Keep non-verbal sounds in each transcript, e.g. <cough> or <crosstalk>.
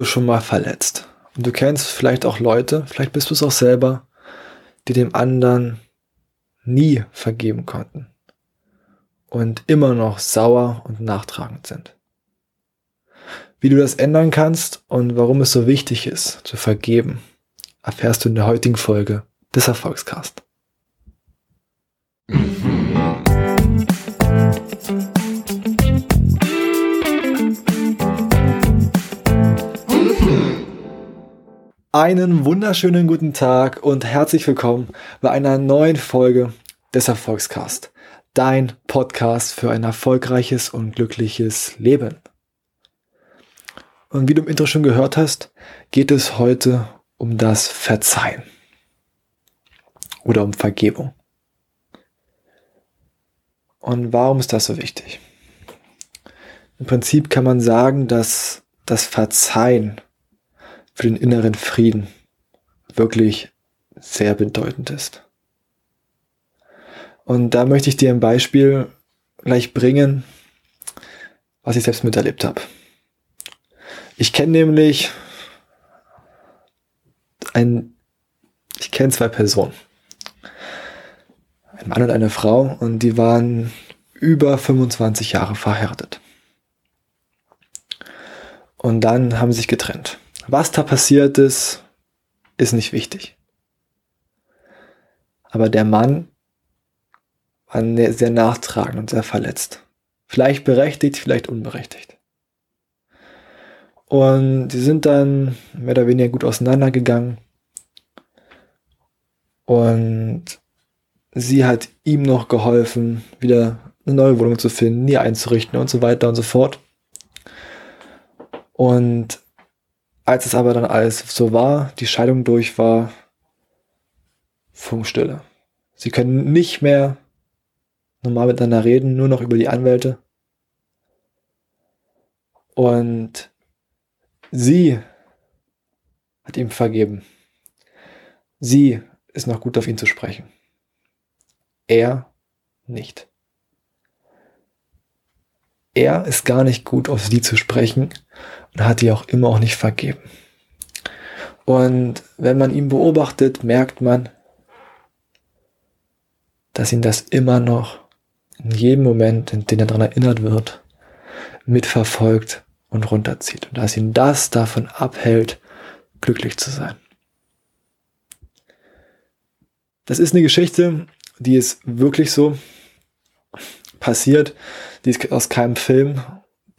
schon mal verletzt. Und du kennst vielleicht auch Leute, vielleicht bist du es auch selber, die dem anderen nie vergeben konnten und immer noch sauer und nachtragend sind. Wie du das ändern kannst und warum es so wichtig ist, zu vergeben, erfährst du in der heutigen Folge des Erfolgscast. Einen wunderschönen guten Tag und herzlich willkommen bei einer neuen Folge des Erfolgscast. Dein Podcast für ein erfolgreiches und glückliches Leben. Und wie du im Intro schon gehört hast, geht es heute um das Verzeihen oder um Vergebung. Und warum ist das so wichtig? Im Prinzip kann man sagen, dass das Verzeihen für den inneren Frieden wirklich sehr bedeutend ist. Und da möchte ich dir ein Beispiel gleich bringen, was ich selbst miterlebt habe. Ich kenne nämlich ein, ich kenne zwei Personen. Ein Mann und eine Frau und die waren über 25 Jahre verheiratet. Und dann haben sie sich getrennt. Was da passiert ist, ist nicht wichtig. Aber der Mann war ne-, sehr nachtragend und sehr verletzt. Vielleicht berechtigt, vielleicht unberechtigt. Und sie sind dann mehr oder weniger gut auseinandergegangen. Und sie hat ihm noch geholfen, wieder eine neue Wohnung zu finden, nie einzurichten und so weiter und so fort. Und als es aber dann alles so war, die Scheidung durch war, Funkstille. Sie können nicht mehr normal miteinander reden, nur noch über die Anwälte. Und sie hat ihm vergeben. Sie ist noch gut auf ihn zu sprechen. Er nicht. Er ist gar nicht gut auf sie zu sprechen und hat die auch immer auch nicht vergeben. Und wenn man ihn beobachtet, merkt man, dass ihn das immer noch in jedem Moment, in dem er daran erinnert wird, mitverfolgt und runterzieht. Und dass ihn das davon abhält, glücklich zu sein. Das ist eine Geschichte, die ist wirklich so passiert. Die ist aus keinem Film.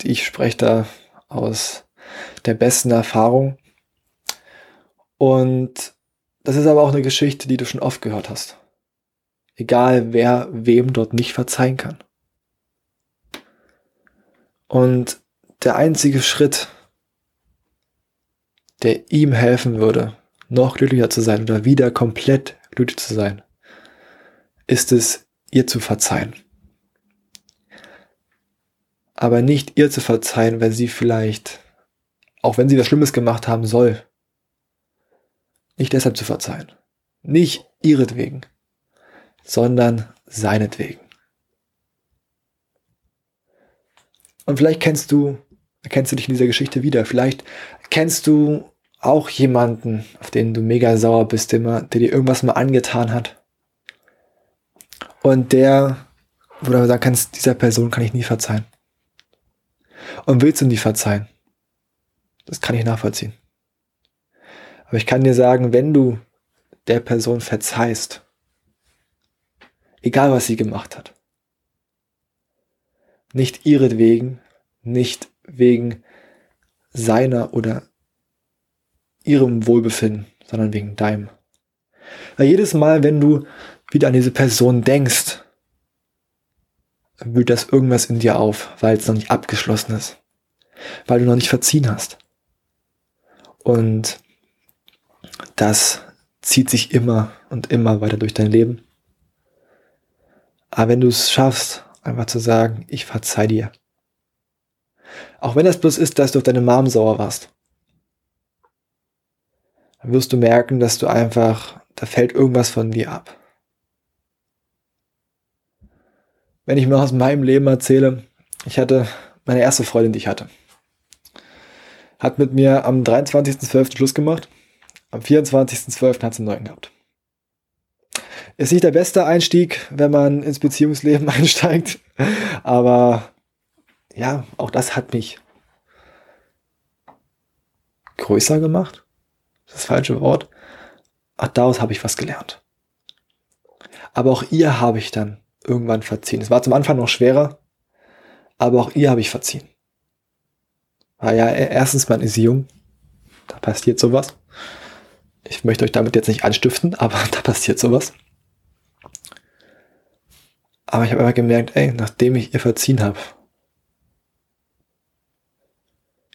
Ich spreche da aus der besten Erfahrung. Und das ist aber auch eine Geschichte, die du schon oft gehört hast. Egal wer wem dort nicht verzeihen kann. Und der einzige Schritt, der ihm helfen würde, noch glücklicher zu sein oder wieder komplett glücklich zu sein, ist es, ihr zu verzeihen aber nicht ihr zu verzeihen, weil sie vielleicht, auch wenn sie was Schlimmes gemacht haben soll, nicht deshalb zu verzeihen. Nicht ihretwegen, sondern seinetwegen. Und vielleicht kennst du, erkennst du dich in dieser Geschichte wieder. Vielleicht kennst du auch jemanden, auf den du mega sauer bist, der, der dir irgendwas mal angetan hat. Und der, wo du sagen kannst, dieser Person kann ich nie verzeihen und willst du nie verzeihen. Das kann ich nachvollziehen. Aber ich kann dir sagen, wenn du der Person verzeihst, egal was sie gemacht hat, nicht ihretwegen, nicht wegen seiner oder ihrem Wohlbefinden, sondern wegen deinem. Weil jedes Mal, wenn du wieder an diese Person denkst, wühlt das irgendwas in dir auf, weil es noch nicht abgeschlossen ist. Weil du noch nicht verziehen hast. Und das zieht sich immer und immer weiter durch dein Leben. Aber wenn du es schaffst, einfach zu sagen, ich verzeih dir. Auch wenn das bloß ist, dass du auf deine Mom sauer warst. Dann wirst du merken, dass du einfach, da fällt irgendwas von dir ab. Wenn ich mir aus meinem Leben erzähle, ich hatte meine erste Freundin, die ich hatte. hat mit mir am 23.12. Schluss gemacht. Am 24.12. hat sie einen neuen gehabt. Ist nicht der beste Einstieg, wenn man ins Beziehungsleben <laughs> einsteigt. Aber ja, auch das hat mich größer gemacht. Das, ist das falsche Wort. Ach, daraus habe ich was gelernt. Aber auch ihr habe ich dann irgendwann verziehen. Es war zum Anfang noch schwerer, aber auch ihr habe ich verziehen. Weil ja, erstens, man ist jung, da passiert sowas. Ich möchte euch damit jetzt nicht anstiften, aber <laughs> da passiert sowas. Aber ich habe einfach gemerkt, ey, nachdem ich ihr verziehen habe,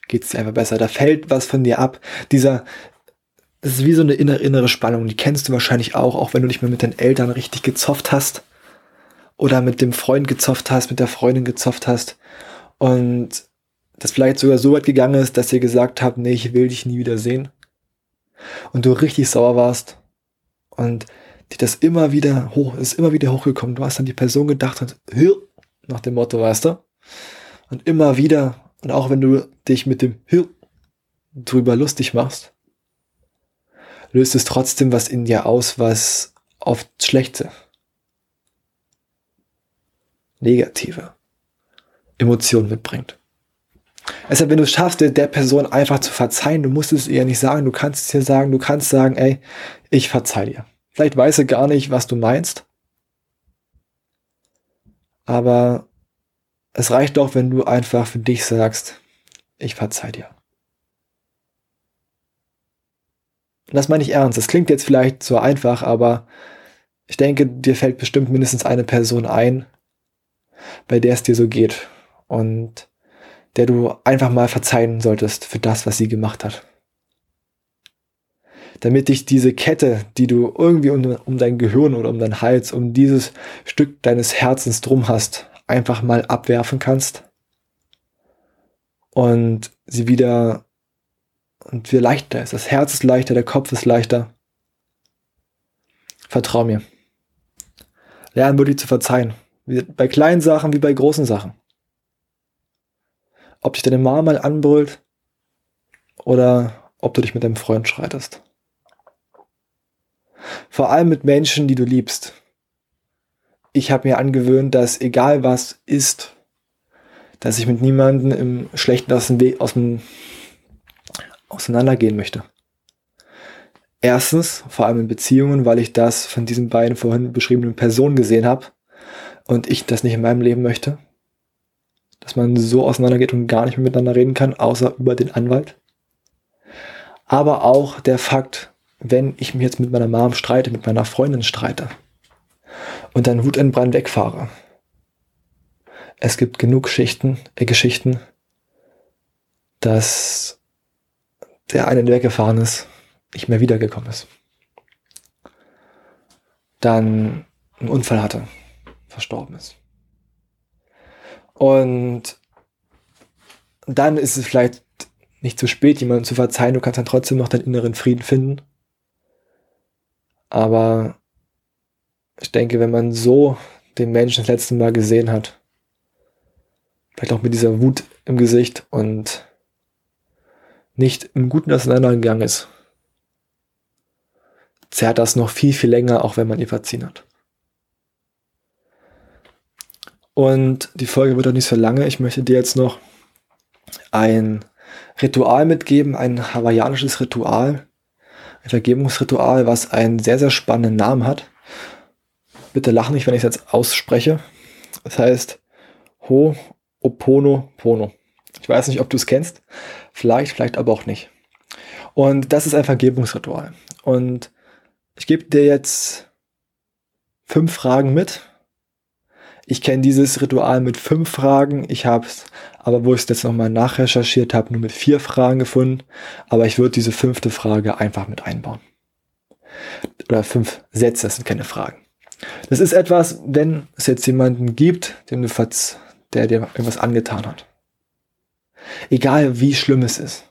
geht es dir einfach besser. Da fällt was von dir ab. Dieser, das ist wie so eine innere, innere Spannung. Die kennst du wahrscheinlich auch, auch wenn du nicht mehr mit den Eltern richtig gezofft hast. Oder mit dem Freund gezofft hast, mit der Freundin gezofft hast. Und das vielleicht sogar so weit gegangen ist, dass ihr gesagt habt, nee, ich will dich nie wieder sehen. Und du richtig sauer warst. Und die das immer wieder hoch, ist immer wieder hochgekommen. Du hast an die Person gedacht und nach dem Motto, weißt du? Und immer wieder, und auch wenn du dich mit dem drüber lustig machst, löst es trotzdem was in dir aus, was oft schlechte, negative Emotionen mitbringt. Deshalb, wenn du es schaffst, der, Person einfach zu verzeihen, du musst es ihr nicht sagen, du kannst es ihr sagen, du kannst sagen, ey, ich verzeih dir. Vielleicht weiß er gar nicht, was du meinst. Aber es reicht doch, wenn du einfach für dich sagst, ich verzeih dir. Und das meine ich ernst. Das klingt jetzt vielleicht so einfach, aber ich denke, dir fällt bestimmt mindestens eine Person ein, bei der es dir so geht und der du einfach mal verzeihen solltest für das, was sie gemacht hat damit dich diese Kette, die du irgendwie um, um dein Gehirn oder um deinen Hals, um dieses Stück deines Herzens drum hast, einfach mal abwerfen kannst und sie wieder und wir leichter ist. Das Herz ist leichter, der Kopf ist leichter. Vertrau mir. Lernen wirklich zu verzeihen. Bei kleinen Sachen wie bei großen Sachen. Ob dich deine Mama mal anbrüllt oder ob du dich mit deinem Freund streitest. Vor allem mit Menschen, die du liebst. Ich habe mir angewöhnt, dass egal was ist, dass ich mit niemandem im Schlechten aus dem Weg, aus dem, auseinandergehen möchte. Erstens, vor allem in Beziehungen, weil ich das von diesen beiden vorhin beschriebenen Personen gesehen habe und ich das nicht in meinem Leben möchte. Dass man so auseinandergeht und gar nicht mehr miteinander reden kann, außer über den Anwalt. Aber auch der Fakt, wenn ich mich jetzt mit meiner Mom streite, mit meiner Freundin streite und dann Wutentbrannt wegfahre. Es gibt genug Geschichten, äh, Geschichten, dass der eine, der weggefahren ist, nicht mehr wiedergekommen ist. Dann einen Unfall hatte, verstorben ist. Und dann ist es vielleicht nicht zu spät, jemandem zu verzeihen. Du kannst dann trotzdem noch deinen inneren Frieden finden aber ich denke, wenn man so den Menschen das letzte Mal gesehen hat, vielleicht auch mit dieser Wut im Gesicht und nicht im Guten auseinandergegangen ist, zerrt das noch viel, viel länger, auch wenn man ihr verziehen hat. Und die Folge wird auch nicht so lange. Ich möchte dir jetzt noch ein Ritual mitgeben, ein hawaiianisches Ritual, ein Vergebungsritual, was einen sehr, sehr spannenden Namen hat. Bitte lach nicht, wenn ich es jetzt ausspreche. Das heißt Ho Opono Pono. Ich weiß nicht, ob du es kennst. Vielleicht, vielleicht aber auch nicht. Und das ist ein Vergebungsritual. Und ich gebe dir jetzt fünf Fragen mit. Ich kenne dieses Ritual mit fünf Fragen. Ich habe es aber wo ich es jetzt nochmal nachrecherchiert habe, nur mit vier Fragen gefunden. Aber ich würde diese fünfte Frage einfach mit einbauen. Oder fünf Sätze, das sind keine Fragen. Das ist etwas, wenn es jetzt jemanden gibt, dem du der dir irgendwas angetan hat. Egal wie schlimm es ist,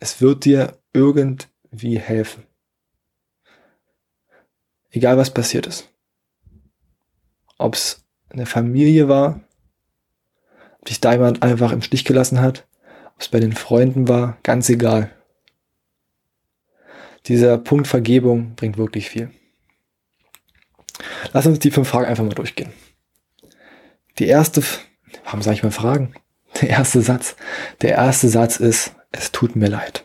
es wird dir irgendwie helfen. Egal was passiert ist. Ob es in der Familie war, dich da jemand einfach im Stich gelassen hat, ob es bei den Freunden war, ganz egal. Dieser Punkt Vergebung bringt wirklich viel. Lass uns die fünf Fragen einfach mal durchgehen. Die erste, warum sage ich mal Fragen? Der erste Satz. Der erste Satz ist, es tut mir leid.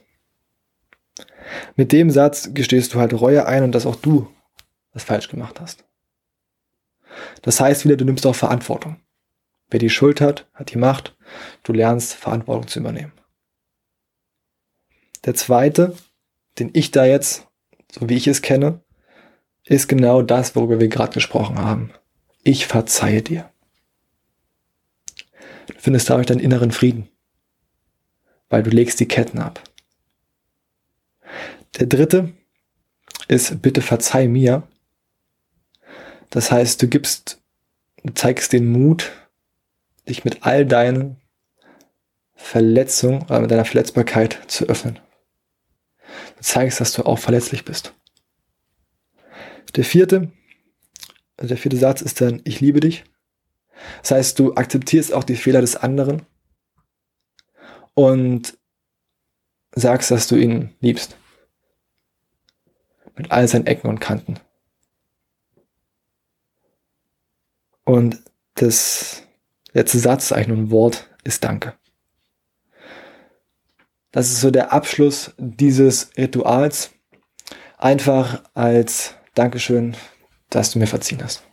Mit dem Satz gestehst du halt Reue ein und dass auch du was falsch gemacht hast. Das heißt wieder, du nimmst auch Verantwortung. Wer die Schuld hat, hat die Macht. Du lernst Verantwortung zu übernehmen. Der zweite, den ich da jetzt, so wie ich es kenne, ist genau das, worüber wir gerade gesprochen haben. Ich verzeihe dir. Du findest dadurch deinen inneren Frieden, weil du legst die Ketten ab. Der dritte ist, bitte verzeih mir. Das heißt, du gibst, du zeigst den Mut, dich mit all deinen Verletzungen oder mit deiner Verletzbarkeit zu öffnen. Du zeigst, dass du auch verletzlich bist. Der vierte, also der vierte Satz ist dann, ich liebe dich. Das heißt, du akzeptierst auch die Fehler des anderen und sagst, dass du ihn liebst. Mit all seinen Ecken und Kanten. Und das letzte Satz, eigentlich nur ein Wort, ist Danke. Das ist so der Abschluss dieses Rituals. Einfach als Dankeschön, dass du mir verziehen hast.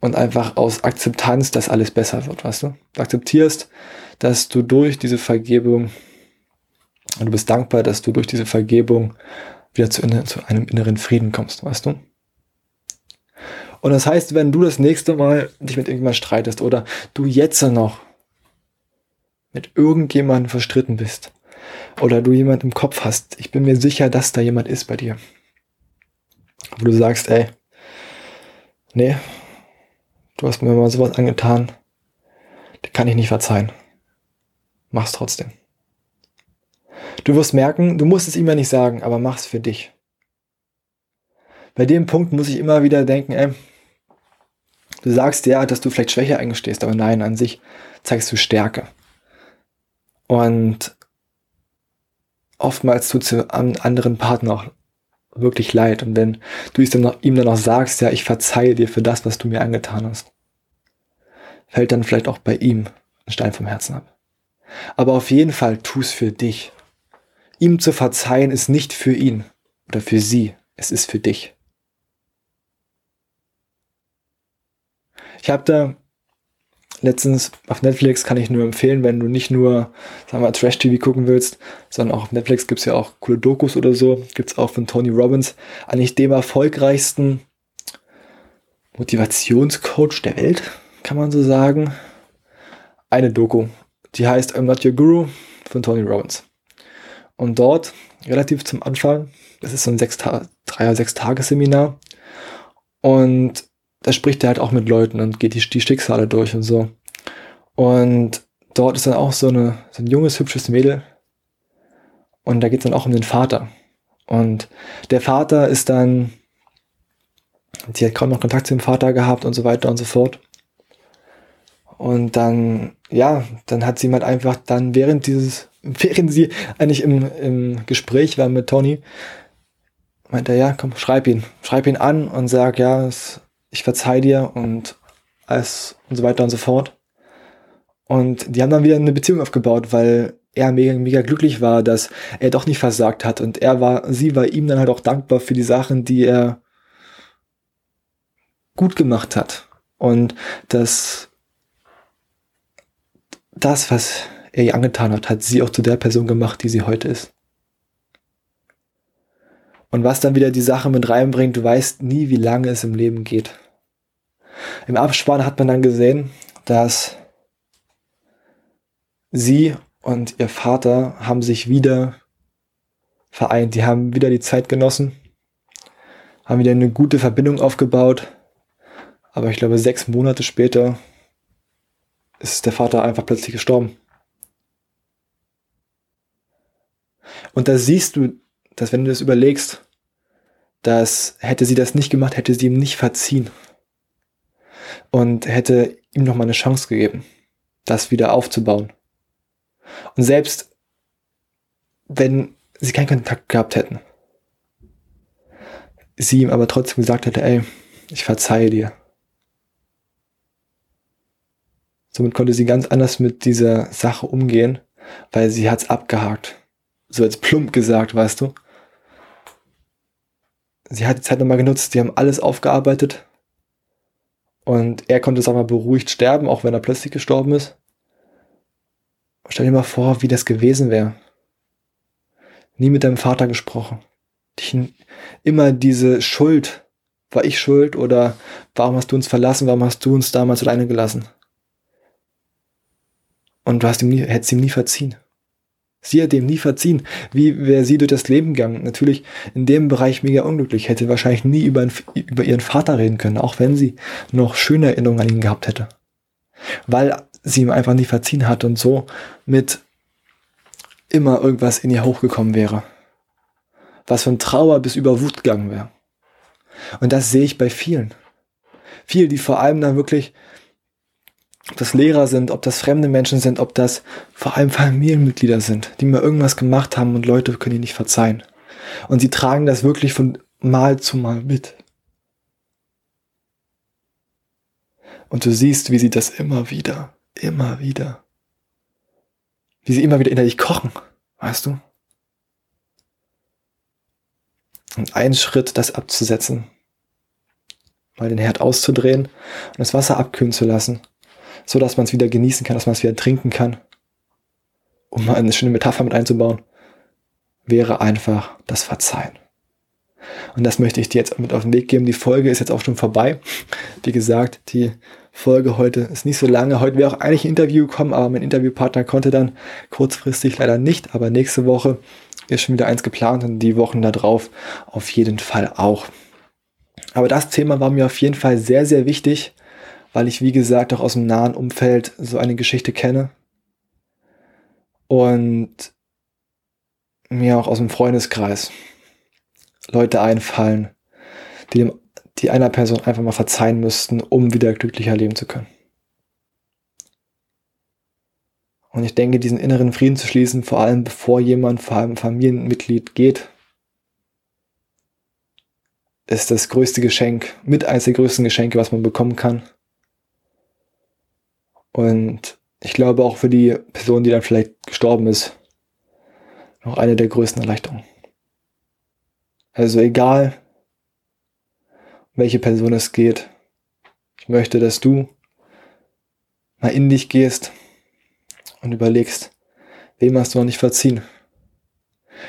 Und einfach aus Akzeptanz, dass alles besser wird, weißt du? Du akzeptierst, dass du durch diese Vergebung, und du bist dankbar, dass du durch diese Vergebung wieder zu, zu einem inneren Frieden kommst, weißt du? Und das heißt, wenn du das nächste Mal dich mit irgendjemandem streitest oder du jetzt noch mit irgendjemandem verstritten bist oder du jemand im Kopf hast, ich bin mir sicher, dass da jemand ist bei dir, wo du sagst, ey, nee, du hast mir mal sowas angetan, die kann ich nicht verzeihen. Mach's trotzdem. Du wirst merken, du musst es ihm ja nicht sagen, aber mach's für dich. Bei dem Punkt muss ich immer wieder denken, ey, du sagst ja, dass du vielleicht Schwäche eingestehst, aber nein, an sich zeigst du Stärke. Und oftmals tut es am anderen Partner auch wirklich leid. Und wenn du ihm dann, noch, ihm dann auch sagst, ja, ich verzeihe dir für das, was du mir angetan hast, fällt dann vielleicht auch bei ihm ein Stein vom Herzen ab. Aber auf jeden Fall tu es für dich. Ihm zu verzeihen ist nicht für ihn oder für sie, es ist für dich. Ich habe da letztens auf Netflix kann ich nur empfehlen, wenn du nicht nur, sagen wir, Trash-TV gucken willst, sondern auch auf Netflix gibt es ja auch coole Dokus oder so. Gibt es auch von Tony Robbins, eigentlich dem erfolgreichsten Motivationscoach der Welt, kann man so sagen. Eine Doku, die heißt I'm Not Your Guru von Tony Robbins. Und dort, relativ zum Anfang, das ist so ein sechs drei sechs Tagesseminar und da spricht er halt auch mit Leuten und geht die, die Schicksale durch und so. Und dort ist dann auch so, eine, so ein junges, hübsches Mädel. Und da geht es dann auch um den Vater. Und der Vater ist dann, sie hat kaum noch Kontakt zu dem Vater gehabt und so weiter und so fort. Und dann, ja, dann hat sie mal einfach dann während dieses, <laughs> während sie eigentlich im, im Gespräch war mit Tony, meinte er, ja, komm, schreib ihn, schreib ihn an und sag, ja, es ich verzeih dir und alles und so weiter und so fort. Und die haben dann wieder eine Beziehung aufgebaut, weil er mega, mega glücklich war, dass er doch nicht versagt hat. Und er war, sie war ihm dann halt auch dankbar für die Sachen, die er gut gemacht hat. Und das, das, was er ihr angetan hat, hat sie auch zu der Person gemacht, die sie heute ist. Und was dann wieder die Sache mit reinbringt, du weißt nie, wie lange es im Leben geht. Im Abspann hat man dann gesehen, dass sie und ihr Vater haben sich wieder vereint. Die haben wieder die Zeit genossen, haben wieder eine gute Verbindung aufgebaut. Aber ich glaube, sechs Monate später ist der Vater einfach plötzlich gestorben. Und da siehst du, dass wenn du das überlegst, dass hätte sie das nicht gemacht, hätte sie ihm nicht verziehen und hätte ihm noch mal eine Chance gegeben, das wieder aufzubauen. Und selbst wenn sie keinen Kontakt gehabt hätten, sie ihm aber trotzdem gesagt hätte, ey, ich verzeihe dir. Somit konnte sie ganz anders mit dieser Sache umgehen, weil sie hat's abgehakt. So als plump gesagt, weißt du. Sie hat die Zeit nochmal genutzt, die haben alles aufgearbeitet. Und er konnte, sag mal, beruhigt sterben, auch wenn er plötzlich gestorben ist. Stell dir mal vor, wie das gewesen wäre. Nie mit deinem Vater gesprochen. Dich immer diese Schuld. War ich schuld oder warum hast du uns verlassen? Warum hast du uns damals alleine gelassen? Und du hast ihm nie, hättest ihm nie verziehen. Sie hat ihm nie verziehen. Wie wäre sie durch das Leben gegangen? Natürlich in dem Bereich mega unglücklich. Hätte wahrscheinlich nie über, über ihren Vater reden können, auch wenn sie noch schöne Erinnerungen an ihn gehabt hätte. Weil sie ihm einfach nie verziehen hat und so mit immer irgendwas in ihr hochgekommen wäre. Was von Trauer bis über Wut gegangen wäre. Und das sehe ich bei vielen. Viele, die vor allem dann wirklich, ob das Lehrer sind, ob das fremde Menschen sind, ob das vor allem Familienmitglieder sind, die mal irgendwas gemacht haben und Leute können ihnen nicht verzeihen. Und sie tragen das wirklich von Mal zu Mal mit. Und du siehst, wie sie das immer wieder, immer wieder, wie sie immer wieder innerlich kochen, weißt du? Und ein Schritt, das abzusetzen, mal den Herd auszudrehen und das Wasser abkühlen zu lassen, so dass man es wieder genießen kann, dass man es wieder trinken kann, um mal eine schöne Metapher mit einzubauen, wäre einfach das Verzeihen. Und das möchte ich dir jetzt mit auf den Weg geben. Die Folge ist jetzt auch schon vorbei. Wie gesagt, die Folge heute ist nicht so lange. Heute wäre auch eigentlich ein Interview gekommen, aber mein Interviewpartner konnte dann kurzfristig leider nicht. Aber nächste Woche ist schon wieder eins geplant und die Wochen darauf auf jeden Fall auch. Aber das Thema war mir auf jeden Fall sehr, sehr wichtig, weil ich, wie gesagt, auch aus dem nahen Umfeld so eine Geschichte kenne. Und mir auch aus dem Freundeskreis Leute einfallen, die, dem, die einer Person einfach mal verzeihen müssten, um wieder glücklicher leben zu können. Und ich denke, diesen inneren Frieden zu schließen, vor allem bevor jemand, vor allem Familienmitglied geht, ist das größte Geschenk, mit eines der größten Geschenke, was man bekommen kann. Und ich glaube auch für die Person, die dann vielleicht gestorben ist, noch eine der größten Erleichterungen. Also egal, welche Person es geht, ich möchte, dass du mal in dich gehst und überlegst, wem hast du noch nicht verziehen.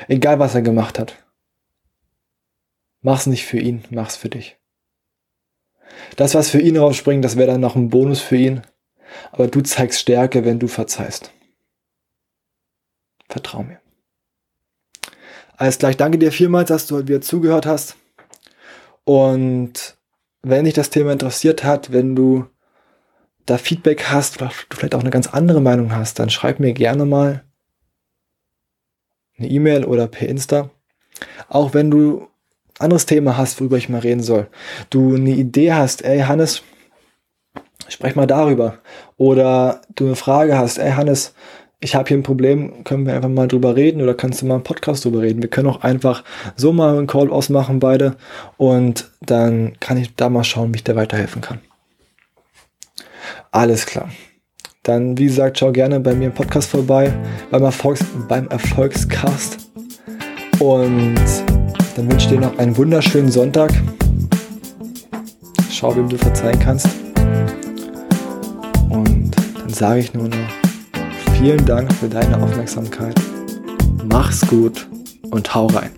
Egal, was er gemacht hat. Mach's nicht für ihn, mach's für dich. Das, was für ihn rausspringt, das wäre dann noch ein Bonus für ihn. Aber du zeigst Stärke, wenn du verzeihst. Vertrau mir. Alles gleich, danke dir vielmals, dass du heute wieder zugehört hast. Und wenn dich das Thema interessiert hat, wenn du da Feedback hast oder du vielleicht auch eine ganz andere Meinung hast, dann schreib mir gerne mal eine E-Mail oder per Insta. Auch wenn du ein anderes Thema hast, worüber ich mal reden soll. Du eine Idee hast, ey Hannes, sprech mal darüber. Oder du eine Frage hast, ey Hannes, ich habe hier ein Problem, können wir einfach mal drüber reden oder kannst du mal einen Podcast drüber reden? Wir können auch einfach so mal einen Call ausmachen, beide, und dann kann ich da mal schauen, wie ich dir weiterhelfen kann. Alles klar. Dann, wie gesagt, schau gerne bei mir im Podcast vorbei, beim, Erfolgs beim Erfolgscast. Und dann wünsche ich dir noch einen wunderschönen Sonntag. Schau, wem du verzeihen kannst. Sage ich nur noch, Vielen Dank für deine Aufmerksamkeit. Mach's gut und hau rein.